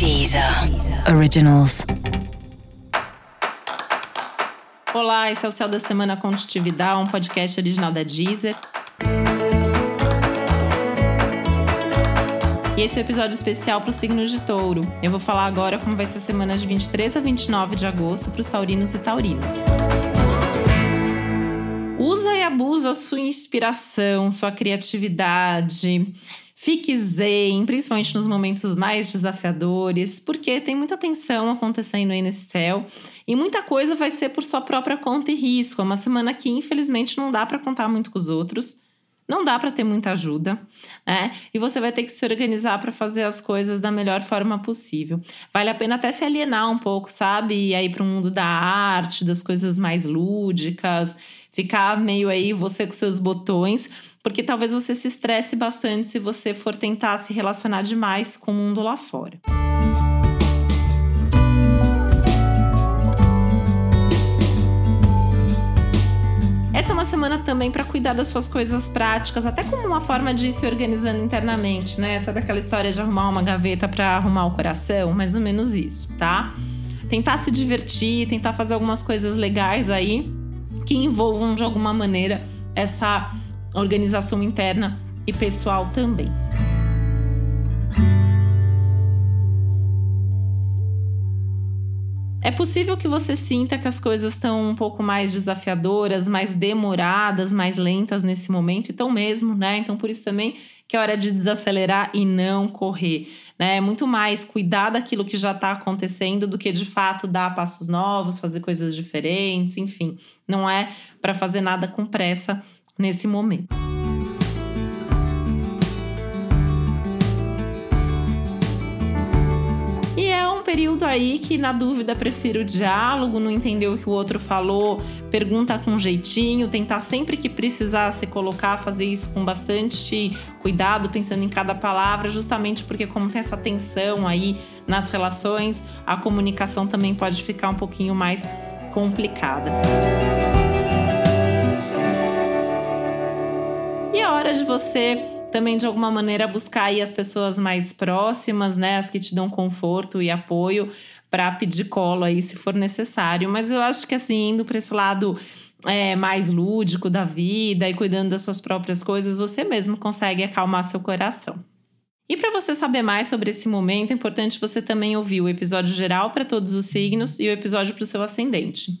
Deezer Originals. Olá, esse é o Céu da Semana Contitividade, um podcast original da Deezer. E esse é o um episódio especial para o signo de touro. Eu vou falar agora como vai ser a semana de 23 a 29 de agosto para os taurinos e taurinas. Usa e abusa sua inspiração, sua criatividade. Fique zen, principalmente nos momentos mais desafiadores, porque tem muita tensão acontecendo aí nesse céu e muita coisa vai ser por sua própria conta e risco. É uma semana que, infelizmente, não dá para contar muito com os outros. Não dá para ter muita ajuda, né? E você vai ter que se organizar para fazer as coisas da melhor forma possível. Vale a pena até se alienar um pouco, sabe? E aí para o mundo da arte, das coisas mais lúdicas, ficar meio aí você com seus botões porque talvez você se estresse bastante se você for tentar se relacionar demais com o mundo lá fora. Essa é uma semana também para cuidar das suas coisas práticas, até como uma forma de ir se organizando internamente, né? Sabe aquela história de arrumar uma gaveta para arrumar o coração? Mais ou menos isso, tá? Tentar se divertir, tentar fazer algumas coisas legais aí que envolvam de alguma maneira essa organização interna e pessoal também. É possível que você sinta que as coisas estão um pouco mais desafiadoras, mais demoradas, mais lentas nesse momento, então mesmo, né? Então por isso também que é hora de desacelerar e não correr, né? É muito mais cuidar daquilo que já está acontecendo do que de fato dar passos novos, fazer coisas diferentes, enfim. Não é para fazer nada com pressa nesse momento. Período aí que, na dúvida, prefiro o diálogo, não entender o que o outro falou, pergunta com jeitinho, tentar sempre que precisar se colocar, fazer isso com bastante cuidado, pensando em cada palavra, justamente porque, como tem essa tensão aí nas relações, a comunicação também pode ficar um pouquinho mais complicada. hora de você também de alguma maneira buscar aí as pessoas mais próximas, né, as que te dão conforto e apoio para pedir colo aí se for necessário. Mas eu acho que assim, indo para esse lado é, mais lúdico da vida e cuidando das suas próprias coisas, você mesmo consegue acalmar seu coração. E para você saber mais sobre esse momento, é importante você também ouvir o episódio geral para todos os signos e o episódio para o seu ascendente.